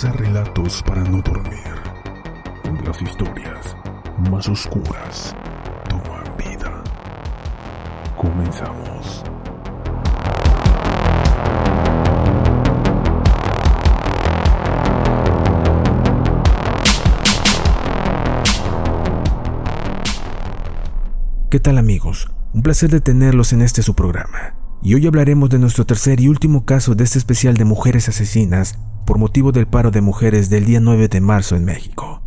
Relatos para no dormir, las historias más oscuras toman vida. Comenzamos. ¿Qué tal amigos? Un placer de tenerlos en este su programa. Y hoy hablaremos de nuestro tercer y último caso de este especial de mujeres asesinas por motivo del paro de mujeres del día 9 de marzo en México.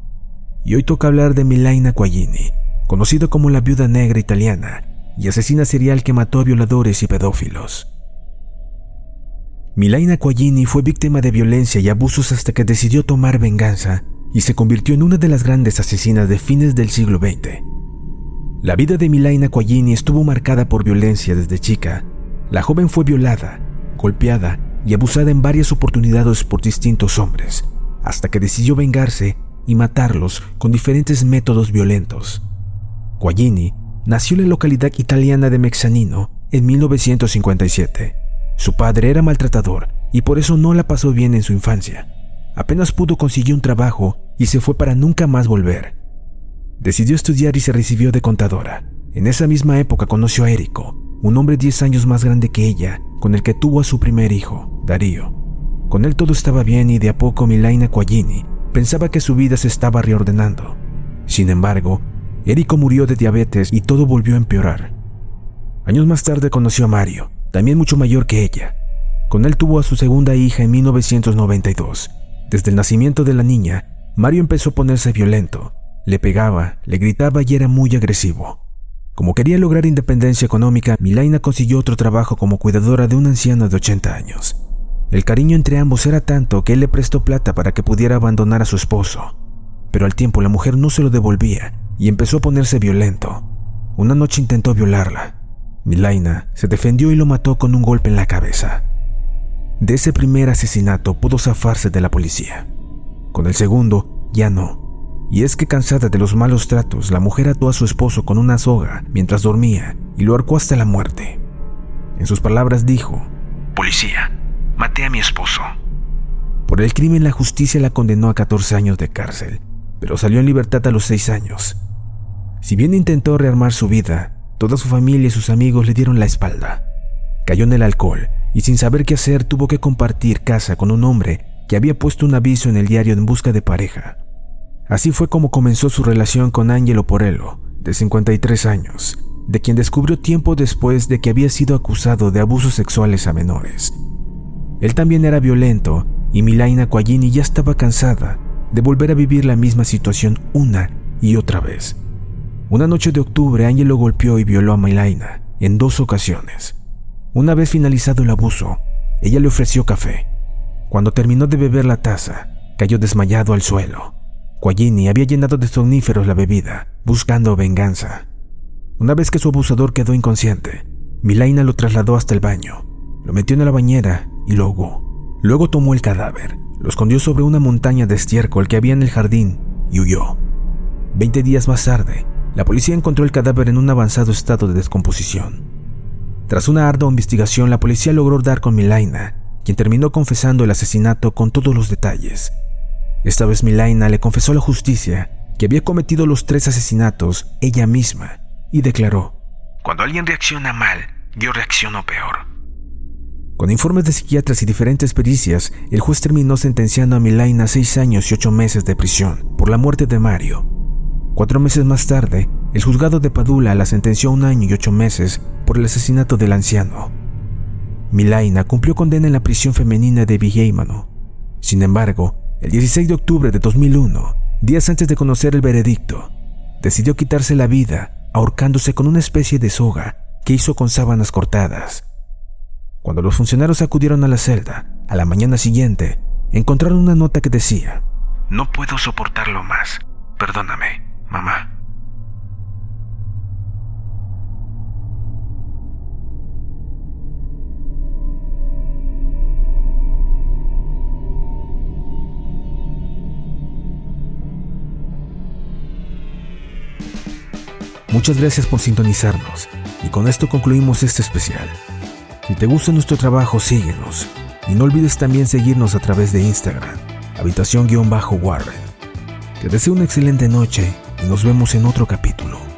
Y hoy toca hablar de Milaina Quaglini, conocida como la viuda negra italiana y asesina serial que mató a violadores y pedófilos. Milaina Quaglini fue víctima de violencia y abusos hasta que decidió tomar venganza y se convirtió en una de las grandes asesinas de fines del siglo XX. La vida de Milaina Quaglini estuvo marcada por violencia desde chica. La joven fue violada, golpeada y abusada en varias oportunidades por distintos hombres, hasta que decidió vengarse y matarlos con diferentes métodos violentos. Quaglini nació en la localidad italiana de Mexanino en 1957. Su padre era maltratador y por eso no la pasó bien en su infancia. Apenas pudo conseguir un trabajo y se fue para nunca más volver. Decidió estudiar y se recibió de contadora. En esa misma época conoció a Érico, un hombre 10 años más grande que ella, con el que tuvo a su primer hijo, Darío. Con él todo estaba bien y de a poco Milaina Quaglini pensaba que su vida se estaba reordenando. Sin embargo, Érico murió de diabetes y todo volvió a empeorar. Años más tarde conoció a Mario, también mucho mayor que ella. Con él tuvo a su segunda hija en 1992. Desde el nacimiento de la niña, Mario empezó a ponerse violento le pegaba, le gritaba y era muy agresivo. Como quería lograr independencia económica, Milaina consiguió otro trabajo como cuidadora de un anciano de 80 años. El cariño entre ambos era tanto que él le prestó plata para que pudiera abandonar a su esposo. Pero al tiempo la mujer no se lo devolvía y empezó a ponerse violento. Una noche intentó violarla. Milaina se defendió y lo mató con un golpe en la cabeza. De ese primer asesinato pudo zafarse de la policía. Con el segundo, ya no. Y es que cansada de los malos tratos, la mujer ató a su esposo con una soga mientras dormía y lo arcó hasta la muerte. En sus palabras dijo, Policía, maté a mi esposo. Por el crimen la justicia la condenó a 14 años de cárcel, pero salió en libertad a los 6 años. Si bien intentó rearmar su vida, toda su familia y sus amigos le dieron la espalda. Cayó en el alcohol y sin saber qué hacer tuvo que compartir casa con un hombre que había puesto un aviso en el diario en busca de pareja. Así fue como comenzó su relación con Angelo Porello, de 53 años, de quien descubrió tiempo después de que había sido acusado de abusos sexuales a menores. Él también era violento y Milaina Quaglini ya estaba cansada de volver a vivir la misma situación una y otra vez. Una noche de octubre, Angelo golpeó y violó a Milaina en dos ocasiones. Una vez finalizado el abuso, ella le ofreció café. Cuando terminó de beber la taza, cayó desmayado al suelo. Quaglini había llenado de somníferos la bebida, buscando venganza. Una vez que su abusador quedó inconsciente, Milaina lo trasladó hasta el baño, lo metió en la bañera y lo ahogó. Luego tomó el cadáver, lo escondió sobre una montaña de estiércol que había en el jardín y huyó. Veinte días más tarde, la policía encontró el cadáver en un avanzado estado de descomposición. Tras una ardua investigación, la policía logró dar con Milaina, quien terminó confesando el asesinato con todos los detalles, esta vez Milaina le confesó a la justicia que había cometido los tres asesinatos ella misma y declaró, Cuando alguien reacciona mal, yo reacciono peor. Con informes de psiquiatras y diferentes pericias, el juez terminó sentenciando a Milaina a seis años y ocho meses de prisión por la muerte de Mario. Cuatro meses más tarde, el juzgado de Padula la sentenció a un año y ocho meses por el asesinato del anciano. Milaina cumplió condena en la prisión femenina de Villaimano. Sin embargo, el 16 de octubre de 2001, días antes de conocer el veredicto, decidió quitarse la vida ahorcándose con una especie de soga que hizo con sábanas cortadas. Cuando los funcionarios acudieron a la celda, a la mañana siguiente, encontraron una nota que decía, No puedo soportarlo más. Perdóname, mamá. Muchas gracias por sintonizarnos y con esto concluimos este especial. Si te gusta nuestro trabajo, síguenos y no olvides también seguirnos a través de Instagram, habitación-warren. Te deseo una excelente noche y nos vemos en otro capítulo.